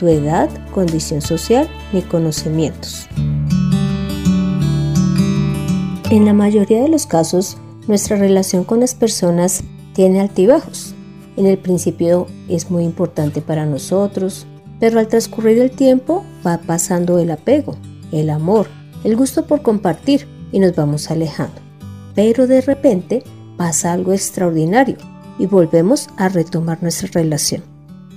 tu edad, condición social ni conocimientos. En la mayoría de los casos, nuestra relación con las personas tiene altibajos. En el principio es muy importante para nosotros, pero al transcurrir el tiempo va pasando el apego, el amor, el gusto por compartir y nos vamos alejando. Pero de repente pasa algo extraordinario y volvemos a retomar nuestra relación.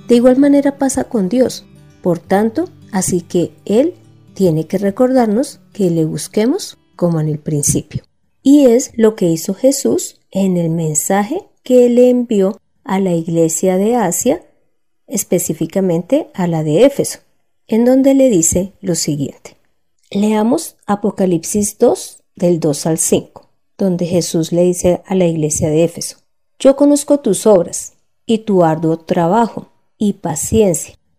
De igual manera pasa con Dios. Por tanto, así que Él tiene que recordarnos que le busquemos como en el principio. Y es lo que hizo Jesús en el mensaje que le envió a la iglesia de Asia, específicamente a la de Éfeso, en donde le dice lo siguiente. Leamos Apocalipsis 2 del 2 al 5, donde Jesús le dice a la iglesia de Éfeso, Yo conozco tus obras y tu arduo trabajo y paciencia,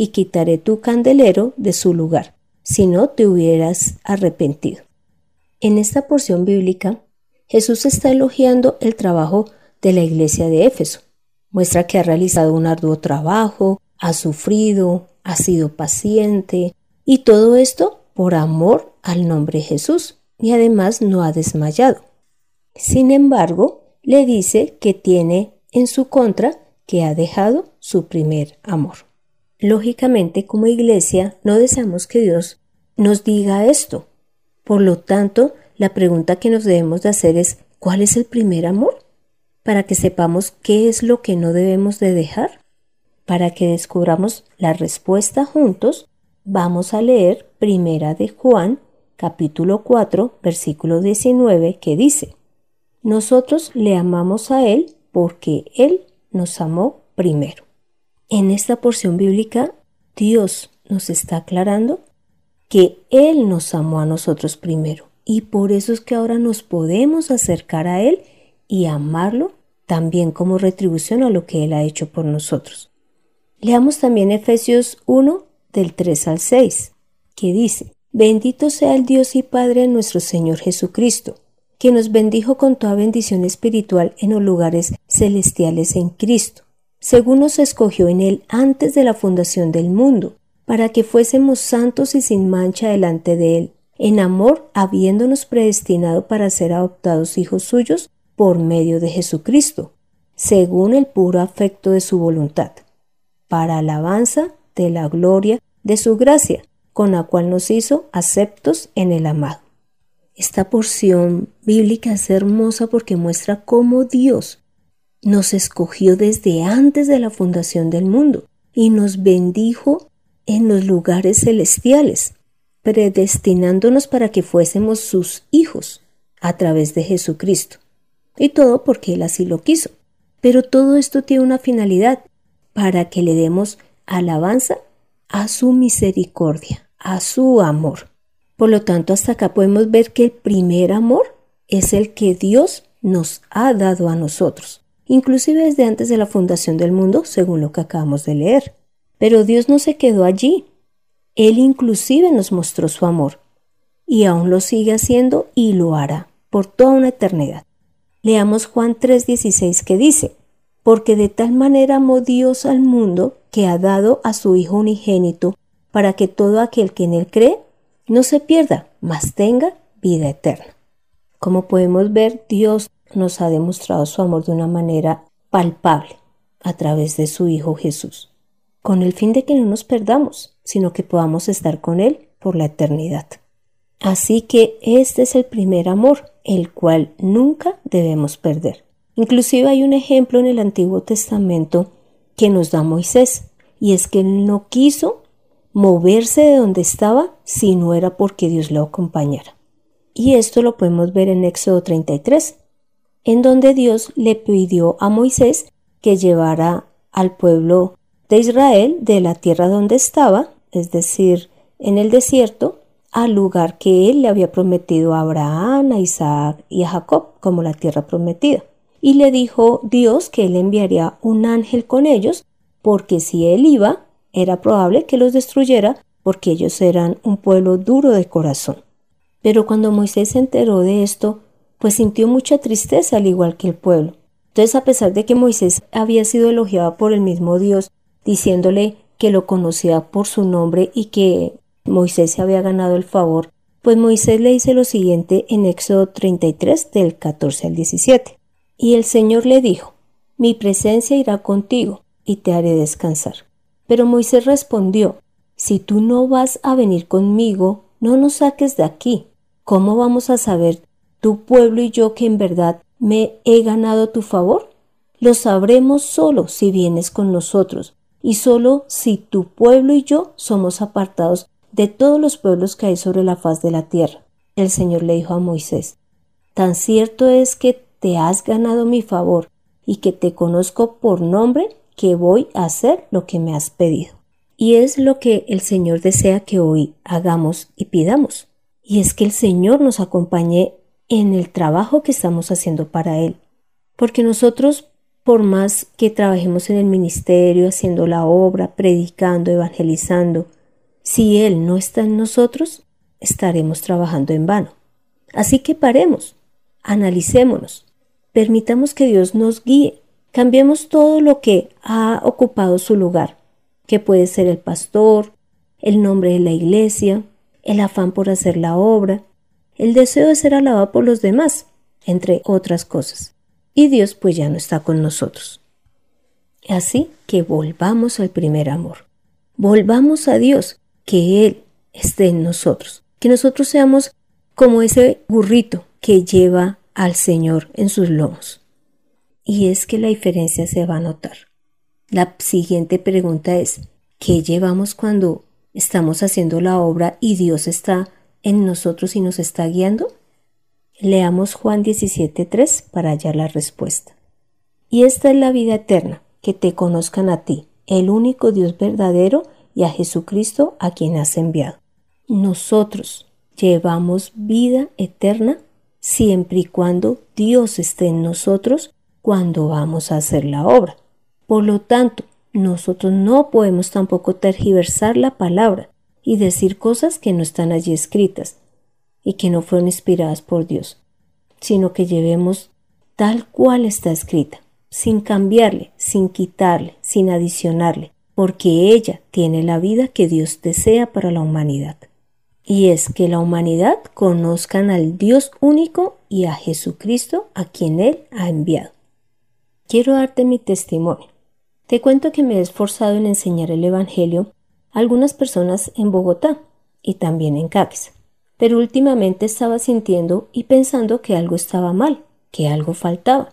y quitaré tu candelero de su lugar, si no te hubieras arrepentido. En esta porción bíblica, Jesús está elogiando el trabajo de la iglesia de Éfeso. Muestra que ha realizado un arduo trabajo, ha sufrido, ha sido paciente, y todo esto por amor al nombre de Jesús, y además no ha desmayado. Sin embargo, le dice que tiene en su contra que ha dejado su primer amor. Lógicamente, como iglesia, no deseamos que Dios nos diga esto. Por lo tanto, la pregunta que nos debemos de hacer es, ¿cuál es el primer amor? Para que sepamos qué es lo que no debemos de dejar. Para que descubramos la respuesta juntos, vamos a leer Primera de Juan, capítulo 4, versículo 19, que dice, Nosotros le amamos a Él porque Él nos amó primero. En esta porción bíblica, Dios nos está aclarando que Él nos amó a nosotros primero y por eso es que ahora nos podemos acercar a Él y amarlo también como retribución a lo que Él ha hecho por nosotros. Leamos también Efesios 1 del 3 al 6, que dice, Bendito sea el Dios y Padre nuestro Señor Jesucristo, que nos bendijo con toda bendición espiritual en los lugares celestiales en Cristo, según nos escogió en Él antes de la fundación del mundo, para que fuésemos santos y sin mancha delante de Él, en amor habiéndonos predestinado para ser adoptados hijos suyos por medio de Jesucristo, según el puro afecto de su voluntad, para alabanza de la gloria de su gracia, con la cual nos hizo aceptos en el amado. Esta porción bíblica es hermosa porque muestra cómo Dios nos escogió desde antes de la fundación del mundo y nos bendijo en los lugares celestiales, predestinándonos para que fuésemos sus hijos a través de Jesucristo. Y todo porque Él así lo quiso. Pero todo esto tiene una finalidad, para que le demos alabanza a su misericordia, a su amor. Por lo tanto, hasta acá podemos ver que el primer amor es el que Dios nos ha dado a nosotros, inclusive desde antes de la fundación del mundo, según lo que acabamos de leer. Pero Dios no se quedó allí. Él inclusive nos mostró su amor, y aún lo sigue haciendo y lo hará por toda una eternidad. Leamos Juan 3:16 que dice, porque de tal manera amó Dios al mundo que ha dado a su Hijo unigénito, para que todo aquel que en él cree no se pierda, mas tenga vida eterna. Como podemos ver, Dios nos ha demostrado su amor de una manera palpable a través de su Hijo Jesús, con el fin de que no nos perdamos, sino que podamos estar con Él por la eternidad. Así que este es el primer amor, el cual nunca debemos perder. Inclusive hay un ejemplo en el Antiguo Testamento que nos da Moisés, y es que él no quiso moverse de donde estaba si no era porque Dios lo acompañara. Y esto lo podemos ver en Éxodo 33, en donde Dios le pidió a Moisés que llevara al pueblo de Israel de la tierra donde estaba, es decir, en el desierto, al lugar que él le había prometido a Abraham, a Isaac y a Jacob como la tierra prometida. Y le dijo Dios que él enviaría un ángel con ellos, porque si él iba, era probable que los destruyera, porque ellos eran un pueblo duro de corazón. Pero cuando Moisés se enteró de esto, pues sintió mucha tristeza al igual que el pueblo. Entonces, a pesar de que Moisés había sido elogiado por el mismo Dios, diciéndole que lo conocía por su nombre y que Moisés se había ganado el favor, pues Moisés le dice lo siguiente en Éxodo 33 del 14 al 17. Y el Señor le dijo, Mi presencia irá contigo y te haré descansar. Pero Moisés respondió, Si tú no vas a venir conmigo, no nos saques de aquí. ¿Cómo vamos a saber tu pueblo y yo que en verdad me he ganado tu favor? Lo sabremos solo si vienes con nosotros, y solo si tu pueblo y yo somos apartados de todos los pueblos que hay sobre la faz de la tierra. El Señor le dijo a Moisés, Tan cierto es que te has ganado mi favor y que te conozco por nombre que voy a hacer lo que me has pedido. Y es lo que el Señor desea que hoy hagamos y pidamos. Y es que el Señor nos acompañe en el trabajo que estamos haciendo para Él. Porque nosotros, por más que trabajemos en el ministerio, haciendo la obra, predicando, evangelizando, si Él no está en nosotros, estaremos trabajando en vano. Así que paremos, analicémonos, permitamos que Dios nos guíe, cambiemos todo lo que ha ocupado su lugar, que puede ser el pastor, el nombre de la iglesia, el afán por hacer la obra, el deseo de ser alabado por los demás, entre otras cosas. Y Dios pues ya no está con nosotros. Así que volvamos al primer amor. Volvamos a Dios, que Él esté en nosotros, que nosotros seamos como ese burrito que lleva al Señor en sus lomos. Y es que la diferencia se va a notar. La siguiente pregunta es, ¿qué llevamos cuando estamos haciendo la obra y Dios está en nosotros y nos está guiando? Leamos Juan 17.3 para hallar la respuesta. Y esta es la vida eterna, que te conozcan a ti, el único Dios verdadero, y a Jesucristo a quien has enviado. Nosotros llevamos vida eterna siempre y cuando Dios esté en nosotros cuando vamos a hacer la obra. Por lo tanto, nosotros no podemos tampoco tergiversar la palabra y decir cosas que no están allí escritas y que no fueron inspiradas por Dios, sino que llevemos tal cual está escrita, sin cambiarle, sin quitarle, sin adicionarle, porque ella tiene la vida que Dios desea para la humanidad. Y es que la humanidad conozcan al Dios único y a Jesucristo a quien Él ha enviado. Quiero darte mi testimonio. Te cuento que me he esforzado en enseñar el Evangelio algunas personas en Bogotá y también en Cáceres, pero últimamente estaba sintiendo y pensando que algo estaba mal, que algo faltaba.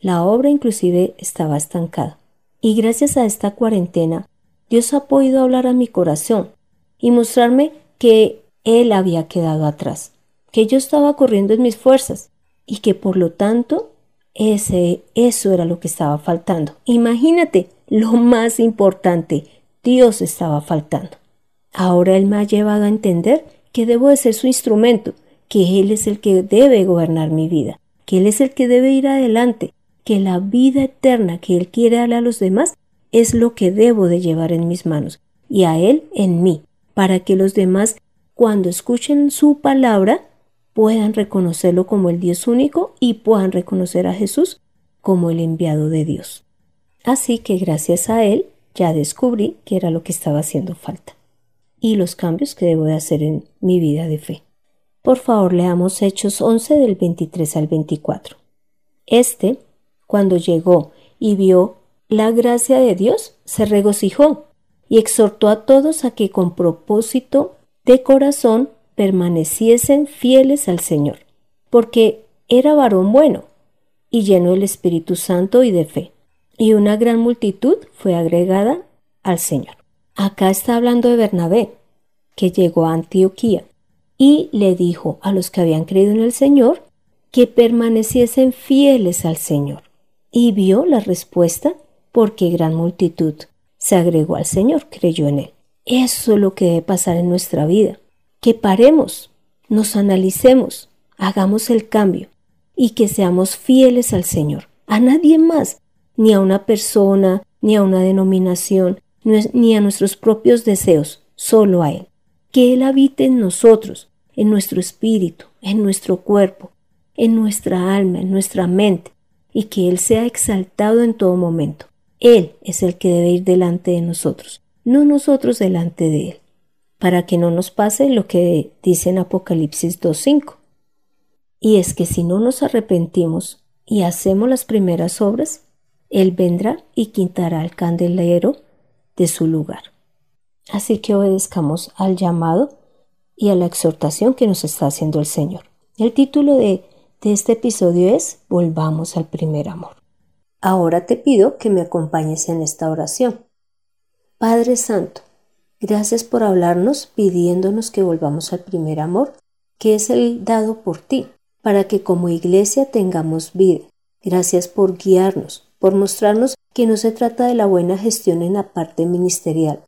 La obra inclusive estaba estancada. Y gracias a esta cuarentena, Dios ha podido hablar a mi corazón y mostrarme que Él había quedado atrás, que yo estaba corriendo en mis fuerzas y que por lo tanto ese, eso era lo que estaba faltando. Imagínate, lo más importante, Dios estaba faltando. Ahora Él me ha llevado a entender que debo de ser su instrumento, que Él es el que debe gobernar mi vida, que Él es el que debe ir adelante, que la vida eterna que Él quiere darle a los demás es lo que debo de llevar en mis manos y a Él en mí, para que los demás, cuando escuchen su palabra, puedan reconocerlo como el Dios único y puedan reconocer a Jesús como el enviado de Dios. Así que gracias a Él ya descubrí que era lo que estaba haciendo falta y los cambios que debo de hacer en mi vida de fe. Por favor, leamos Hechos 11 del 23 al 24. Este cuando llegó y vio la gracia de Dios, se regocijó y exhortó a todos a que con propósito de corazón permaneciesen fieles al Señor, porque era varón bueno y lleno del Espíritu Santo y de fe, y una gran multitud fue agregada al Señor. Acá está hablando de Bernabé, que llegó a Antioquía y le dijo a los que habían creído en el Señor que permaneciesen fieles al Señor. Y vio la respuesta porque gran multitud se agregó al Señor, creyó en Él. Eso es lo que debe pasar en nuestra vida. Que paremos, nos analicemos, hagamos el cambio y que seamos fieles al Señor. A nadie más, ni a una persona, ni a una denominación, ni a nuestros propios deseos, solo a Él. Que Él habite en nosotros, en nuestro espíritu, en nuestro cuerpo, en nuestra alma, en nuestra mente, y que Él sea exaltado en todo momento. Él es el que debe ir delante de nosotros, no nosotros delante de Él, para que no nos pase lo que dice en Apocalipsis 2.5. Y es que si no nos arrepentimos y hacemos las primeras obras, Él vendrá y quitará el candelero de su lugar. Así que obedezcamos al llamado y a la exhortación que nos está haciendo el Señor. El título de, de este episodio es Volvamos al primer amor. Ahora te pido que me acompañes en esta oración. Padre Santo, gracias por hablarnos pidiéndonos que volvamos al primer amor, que es el dado por ti, para que como iglesia tengamos vida. Gracias por guiarnos, por mostrarnos que no se trata de la buena gestión en la parte ministerial,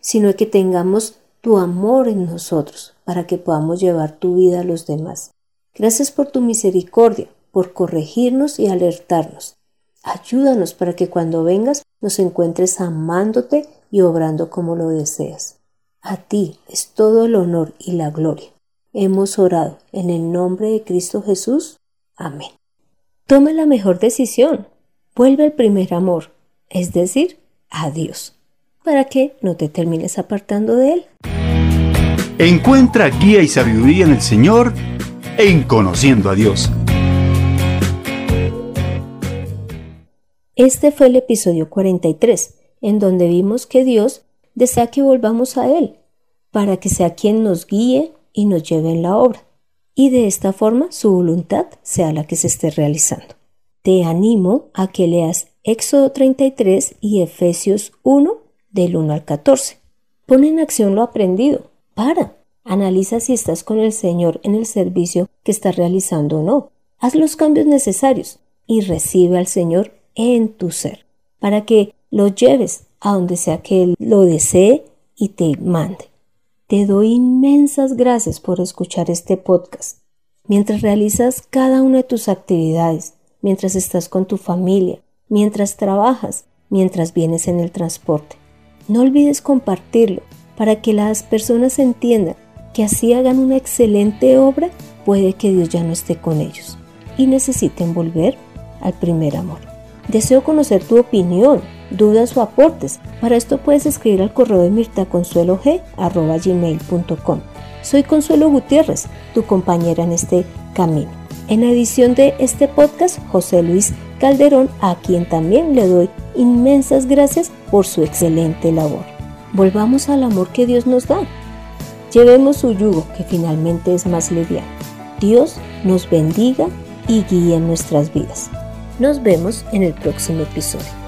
sino que tengamos tu amor en nosotros, para que podamos llevar tu vida a los demás. Gracias por tu misericordia, por corregirnos y alertarnos. Ayúdanos para que cuando vengas nos encuentres amándote y obrando como lo deseas. A ti es todo el honor y la gloria. Hemos orado en el nombre de Cristo Jesús. Amén. Toma la mejor decisión. Vuelve al primer amor, es decir, a Dios, para que no te termines apartando de Él. Encuentra guía y sabiduría en el Señor en conociendo a Dios. Este fue el episodio 43, en donde vimos que Dios desea que volvamos a Él, para que sea quien nos guíe y nos lleve en la obra, y de esta forma su voluntad sea la que se esté realizando. Te animo a que leas Éxodo 33 y Efesios 1 del 1 al 14. Pon en acción lo aprendido. Para. Analiza si estás con el Señor en el servicio que estás realizando o no. Haz los cambios necesarios y recibe al Señor en tu ser, para que lo lleves a donde sea que Él lo desee y te mande. Te doy inmensas gracias por escuchar este podcast. Mientras realizas cada una de tus actividades, mientras estás con tu familia, mientras trabajas, mientras vienes en el transporte. No olvides compartirlo para que las personas entiendan que así hagan una excelente obra, puede que Dios ya no esté con ellos y necesiten volver al primer amor. Deseo conocer tu opinión, dudas o aportes. Para esto puedes escribir al correo de mirtaconsuelog.com. Soy Consuelo Gutiérrez, tu compañera en este camino. En la edición de este podcast, José Luis Calderón, a quien también le doy inmensas gracias por su excelente labor. Volvamos al amor que Dios nos da. Llevemos su yugo, que finalmente es más liviano. Dios nos bendiga y guíe nuestras vidas. Nos vemos en el próximo episodio.